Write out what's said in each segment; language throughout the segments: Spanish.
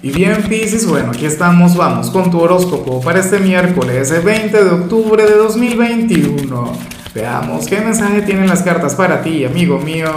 Y bien, Pisces, bueno, aquí estamos, vamos con tu horóscopo para este miércoles 20 de octubre de 2021. Veamos qué mensaje tienen las cartas para ti, amigo mío.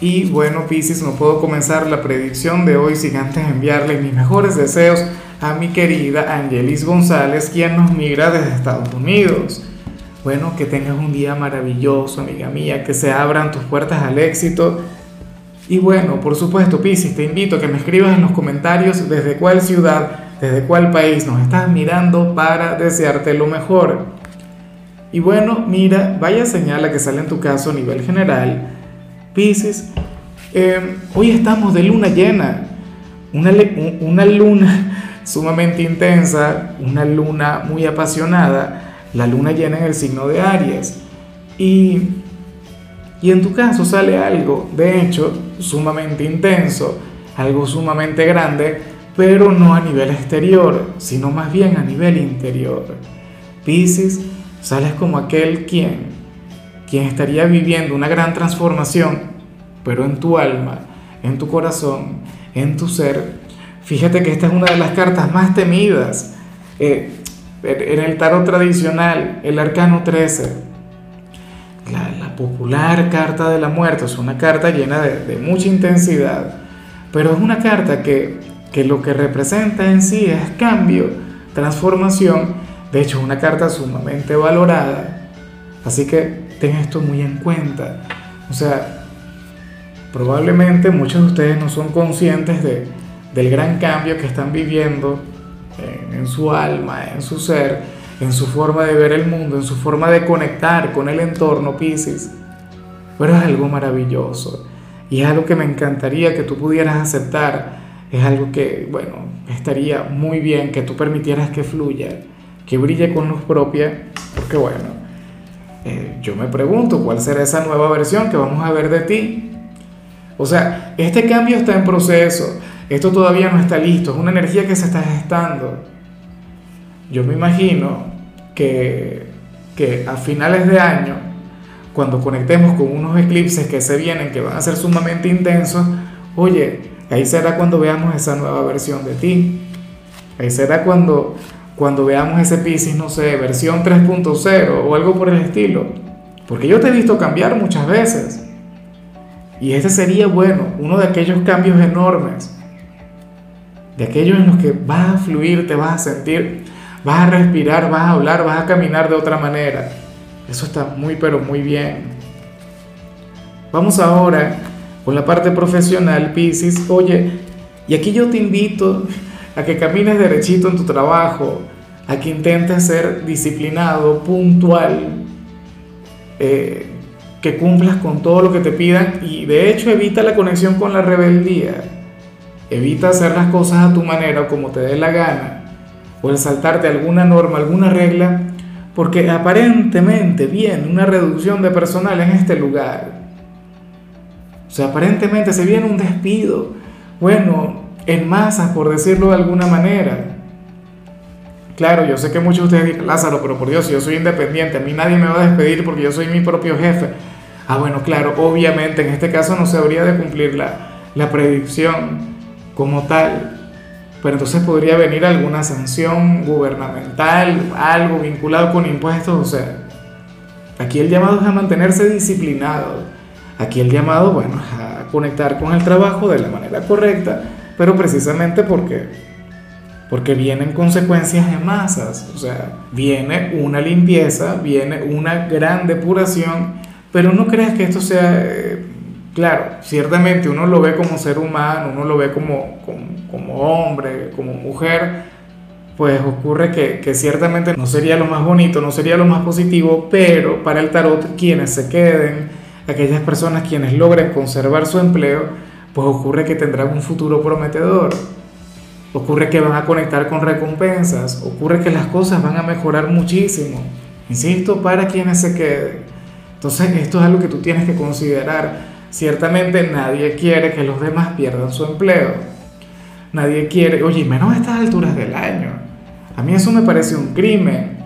Y bueno, Pisces, no puedo comenzar la predicción de hoy sin antes enviarle mis mejores deseos a mi querida Angelis González, quien nos migra desde Estados Unidos. Bueno, que tengas un día maravilloso, amiga mía, que se abran tus puertas al éxito y bueno, por supuesto, Piscis, te invito a que me escribas en los comentarios desde cuál ciudad, desde cuál país nos estás mirando para desearte lo mejor. Y bueno, mira, vaya señal que sale en tu caso a nivel general. Piscis, em, hoy estamos de luna llena, una, una luna sumamente intensa, una luna muy apasionada, la luna llena en el signo de Aries. Y y en tu caso sale algo, de hecho, sumamente intenso, algo sumamente grande, pero no a nivel exterior, sino más bien a nivel interior. Piscis, sales como aquel quien, quien estaría viviendo una gran transformación, pero en tu alma, en tu corazón, en tu ser. Fíjate que esta es una de las cartas más temidas eh, en el tarot tradicional, el arcano 13 popular carta de la muerte, es una carta llena de, mucha intensidad, pero es una carta que, que, lo que representa en sí es cambio, transformación, de hecho es una carta sumamente valorada, así que ten esto muy en cuenta, o sea, probablemente muchos de ustedes no son conscientes de, del gran cambio que están viviendo en, en su alma, en su ser, en su forma de ver el mundo, en su forma de conectar con el entorno, Pisces. Pero es algo maravilloso y es algo que me encantaría que tú pudieras aceptar. Es algo que, bueno, estaría muy bien que tú permitieras que fluya, que brille con luz propia, porque bueno, eh, yo me pregunto cuál será esa nueva versión que vamos a ver de ti. O sea, este cambio está en proceso, esto todavía no está listo, es una energía que se está gestando. Yo me imagino que, que a finales de año, cuando conectemos con unos eclipses que se vienen, que van a ser sumamente intensos, oye, ahí será cuando veamos esa nueva versión de ti. Ahí será cuando, cuando veamos ese Pisces, no sé, versión 3.0 o algo por el estilo. Porque yo te he visto cambiar muchas veces. Y ese sería, bueno, uno de aquellos cambios enormes. De aquellos en los que vas a fluir, te vas a sentir vas a respirar, vas a hablar, vas a caminar de otra manera. Eso está muy, pero muy bien. Vamos ahora con la parte profesional, Pisces. Oye, y aquí yo te invito a que camines derechito en tu trabajo, a que intentes ser disciplinado, puntual, eh, que cumplas con todo lo que te pidan y de hecho evita la conexión con la rebeldía. Evita hacer las cosas a tu manera o como te dé la gana el saltarte alguna norma, alguna regla, porque aparentemente viene una reducción de personal en este lugar. O sea, aparentemente se viene un despido, bueno, en masa, por decirlo de alguna manera. Claro, yo sé que muchos de ustedes dicen, Lázaro, pero por Dios, yo soy independiente, a mí nadie me va a despedir porque yo soy mi propio jefe. Ah, bueno, claro, obviamente en este caso no se habría de cumplir la, la predicción como tal, pero entonces podría venir alguna sanción gubernamental, algo vinculado con impuestos, o sea, aquí el llamado es a mantenerse disciplinado, aquí el llamado, bueno, a conectar con el trabajo de la manera correcta, pero precisamente porque porque vienen consecuencias de masas, o sea, viene una limpieza, viene una gran depuración, pero no creas que esto sea eh, Claro, ciertamente uno lo ve como ser humano, uno lo ve como, hombre, como mujer, pues ocurre que, que, ciertamente no sería lo más bonito, no sería lo más positivo, pero para el tarot quienes se queden, aquellas personas quienes logren conservar su empleo, pues ocurre que tendrán un futuro prometedor, ocurre que van a conectar con recompensas, ocurre que las cosas van a mejorar muchísimo, insisto, para quienes se queden. Entonces esto es algo que tú tienes que considerar Ciertamente nadie quiere que los demás pierdan su empleo. Nadie quiere, oye, menos a estas alturas del año. A mí eso me parece un crimen.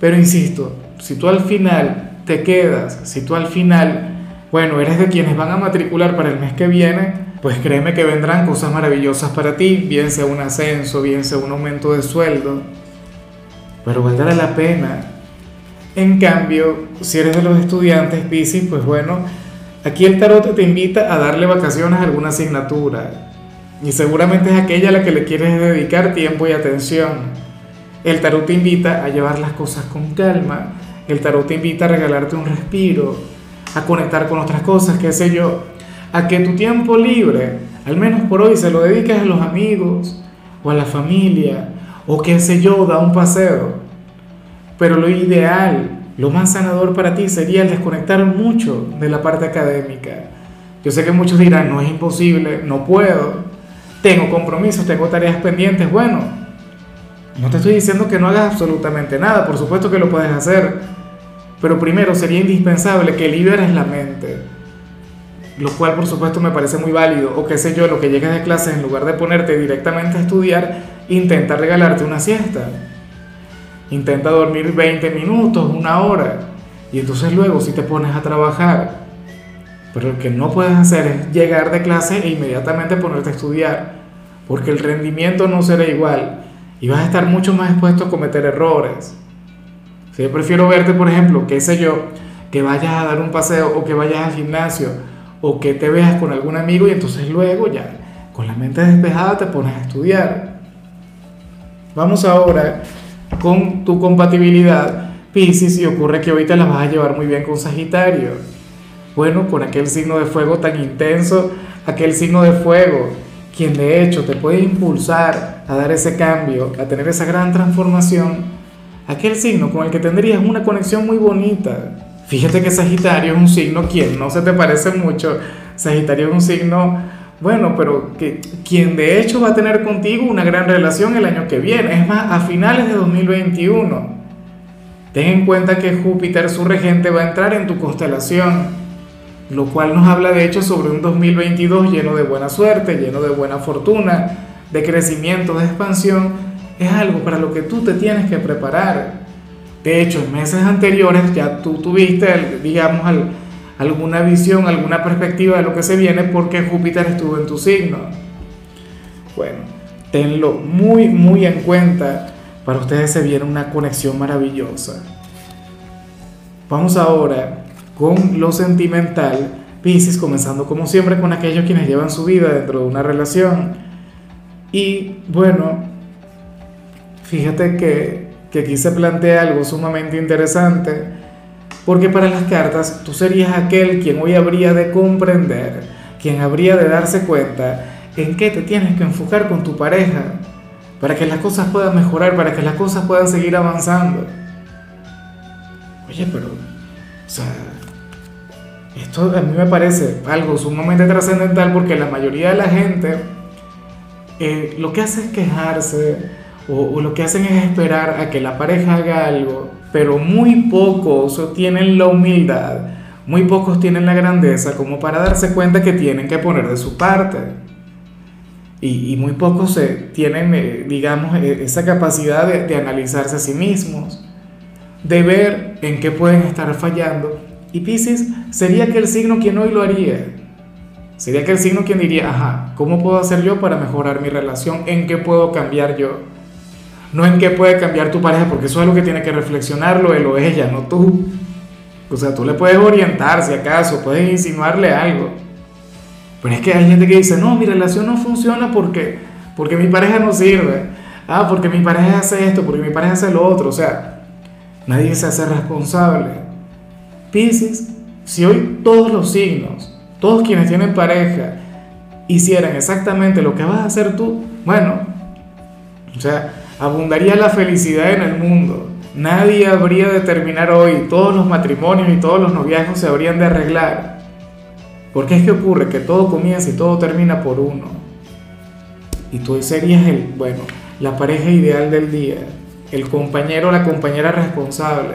Pero insisto, si tú al final te quedas, si tú al final bueno, eres de quienes van a matricular para el mes que viene, pues créeme que vendrán cosas maravillosas para ti, bien sea un ascenso, bien sea un aumento de sueldo, pero valdrá la pena. En cambio, si eres de los estudiantes Piscis, pues bueno, aquí el tarot te invita a darle vacaciones a alguna asignatura y seguramente es aquella a la que le quieres dedicar tiempo y atención. El tarot te invita a llevar las cosas con calma, el tarot te invita a regalarte un respiro, a conectar con otras cosas, qué sé yo, a que tu tiempo libre, al menos por hoy, se lo dediques a los amigos o a la familia, o qué sé yo, da un paseo. Pero lo ideal, lo más sanador para ti sería desconectar mucho de la parte académica. Yo sé que muchos dirán, no es imposible, no puedo, tengo compromisos, tengo tareas pendientes. Bueno, no te estoy diciendo que no hagas absolutamente nada, por supuesto que lo puedes hacer, pero primero sería indispensable que liberes la mente, lo cual por supuesto me parece muy válido, o qué sé yo, lo que llegues de clases en lugar de ponerte directamente a estudiar, intenta regalarte una siesta, intenta dormir 20 minutos, una hora, y entonces luego si te pones a trabajar, pero lo que no puedes hacer es llegar de clase e inmediatamente ponerte a estudiar, porque el rendimiento no será igual y vas a estar mucho más expuesto a cometer errores. Yo prefiero verte, por ejemplo, qué sé yo, que vayas a dar un paseo o que vayas al gimnasio o que te veas con algún amigo y entonces luego ya, con la mente despejada, te pones a estudiar. Vamos ahora con tu compatibilidad, Pisces, y ocurre que ahorita la vas a llevar muy bien con Sagitario. Bueno, con aquel signo de fuego tan intenso, aquel signo de fuego, quien de hecho te puede impulsar a dar ese cambio, a tener esa gran transformación aquel signo con el que tendrías una conexión muy bonita. Fíjate que Sagitario es un signo quien no se te parece mucho. Sagitario es un signo, bueno, pero que quien de hecho va a tener contigo una gran relación el año que viene. Es más, a finales de 2021. Ten en cuenta que Júpiter, su regente, va a entrar en tu constelación, lo cual nos habla de hecho sobre un 2022 lleno de buena suerte, lleno de buena fortuna, de crecimiento, de expansión es algo para lo que tú te tienes que preparar. De hecho, en meses anteriores ya tú tuviste, digamos, alguna visión, alguna perspectiva de lo que se viene porque Júpiter estuvo en tu signo. Bueno, tenlo muy, muy en cuenta. Para ustedes se viene una conexión maravillosa. Vamos ahora con lo sentimental. Pisces, comenzando como siempre con aquellos quienes llevan su vida dentro de una relación. Y bueno, Fíjate que, que aquí se plantea algo sumamente interesante, porque para las cartas tú serías aquel quien hoy habría de comprender, quien habría de darse cuenta en qué te tienes que enfocar con tu pareja, para que las cosas puedan mejorar, para que las cosas puedan seguir avanzando. Oye, pero, o sea, esto a mí me parece algo sumamente trascendental porque la mayoría de la gente eh, lo que hace es quejarse, o, lo que hacen es esperar a que la pareja haga algo, pero muy pocos tienen la humildad, muy pocos tienen la grandeza como para darse cuenta que tienen que poner de su parte. Y, muy pocos tienen, eh, digamos, e, esa capacidad de, de analizarse a sí mismos, de ver en qué pueden estar fallando. Y Pisces sería aquel signo quien hoy lo haría. Sería aquel signo quien diría, ajá, ¿cómo puedo hacer yo para mejorar mi relación? ¿En qué puedo cambiar yo? no en qué puede cambiar tu pareja, porque eso es lo que tiene que reflexionarlo él o ella, no tú. O sea, tú le puedes orientar si acaso, puedes insinuarle algo. Pero es que hay gente que dice, no, mi relación no funciona porque, porque mi pareja no sirve. Ah, porque mi pareja hace esto, porque mi pareja hace lo otro. O sea, nadie se hace responsable. Pisces, si hoy todos los signos, todos quienes tienen pareja, hicieran exactamente lo que vas a hacer tú, bueno, o sea, abundaría la felicidad en el mundo. Nadie habría de terminar hoy, todos los matrimonios y todos los noviazgos se habrían de arreglar. Porque es que ocurre que todo comienza y todo termina por uno. Y tú serías el, bueno, la pareja ideal del día, el compañero o la compañera responsable,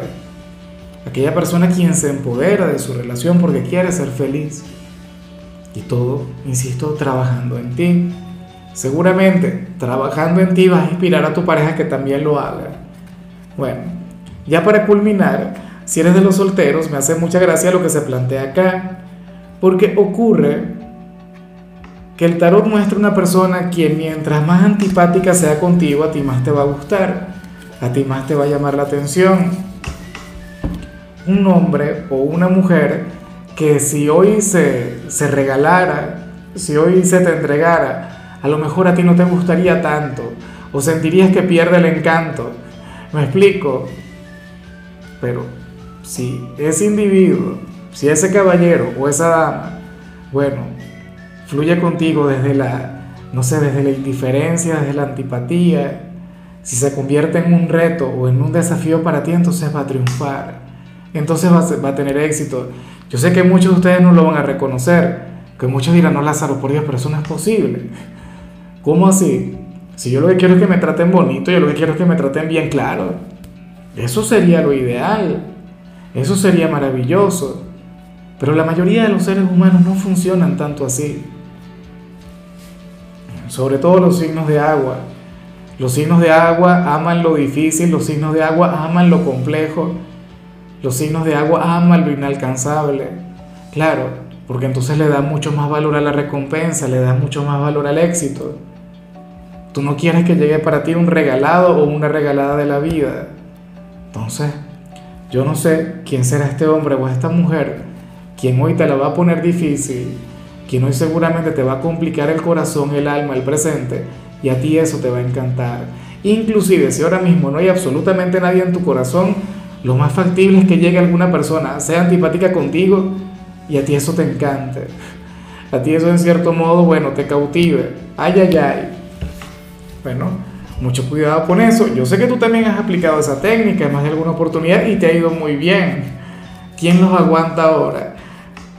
aquella persona quien se empodera de su relación porque quiere ser feliz. Y todo, insisto, trabajando en ti. Seguramente trabajando en ti vas a inspirar a tu pareja que también lo haga. Bueno, ya para culminar, si eres de los solteros, me hace mucha gracia lo que se plantea acá. Porque ocurre que el tarot muestra una persona quien mientras más antipática sea contigo, a ti más te va a gustar, a ti más te va a llamar la atención. Un hombre o una mujer que si hoy se, se regalara, si hoy se te entregara, a lo mejor a ti no te gustaría tanto, o sentirías que pierde el encanto. ¿Me explico? Pero si ese individuo, si ese caballero o esa dama, bueno, fluye contigo desde la, no sé, desde la indiferencia, desde la antipatía, si se convierte en un reto o en un desafío para ti, entonces va a triunfar, entonces va a, tener éxito. Yo sé que muchos de ustedes no lo van a reconocer, que muchos dirán, no Lázaro, por Dios, pero eso no es posible. ¿Cómo así? Si yo lo que quiero es que me traten bonito, yo lo que quiero es que me traten bien claro. Eso sería lo ideal. Eso sería maravilloso. Pero la mayoría de los seres humanos no funcionan tanto así. Sobre todo los signos de agua. Los signos de agua aman lo difícil, los signos de agua aman lo complejo, los signos de agua aman lo inalcanzable. Claro, porque entonces le da mucho más valor a la recompensa, le da mucho más valor al éxito. Tú no quieres que llegue para ti un regalado o una regalada de la vida. Entonces, yo no sé quién será este hombre o esta mujer, quien hoy te la va a poner difícil, quien hoy seguramente te va a complicar el corazón, el alma, el presente, y a ti eso te va a encantar. Inclusive si ahora mismo no hay absolutamente nadie en tu corazón, lo más factible es que llegue alguna persona, sea antipática contigo, y a ti eso te encante. A ti eso en cierto modo, bueno, te cautive. Ay, ay, ay. Bueno, mucho cuidado con eso. Yo sé que tú también has aplicado esa técnica en más de alguna oportunidad y te ha ido muy bien. ¿Quién los aguanta ahora?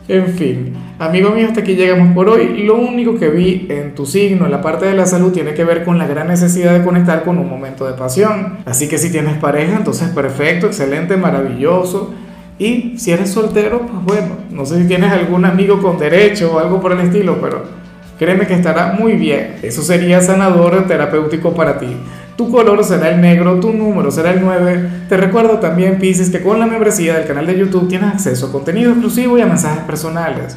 En fin, amigo mío, hasta aquí llegamos por hoy. Lo único que vi en tu signo, en la parte de la salud, tiene que ver con la gran necesidad de conectar con un momento de pasión. Así que si tienes pareja, entonces perfecto, excelente, maravilloso. Y si eres soltero, pues bueno, no sé si tienes algún amigo con derecho o algo por el estilo, pero Créeme que estará muy bien. Eso sería sanador terapéutico para ti. Tu color será el negro, tu número será el 9. Te recuerdo también, Pisces, que con la membresía del canal de YouTube tienes acceso a contenido exclusivo y a mensajes personales.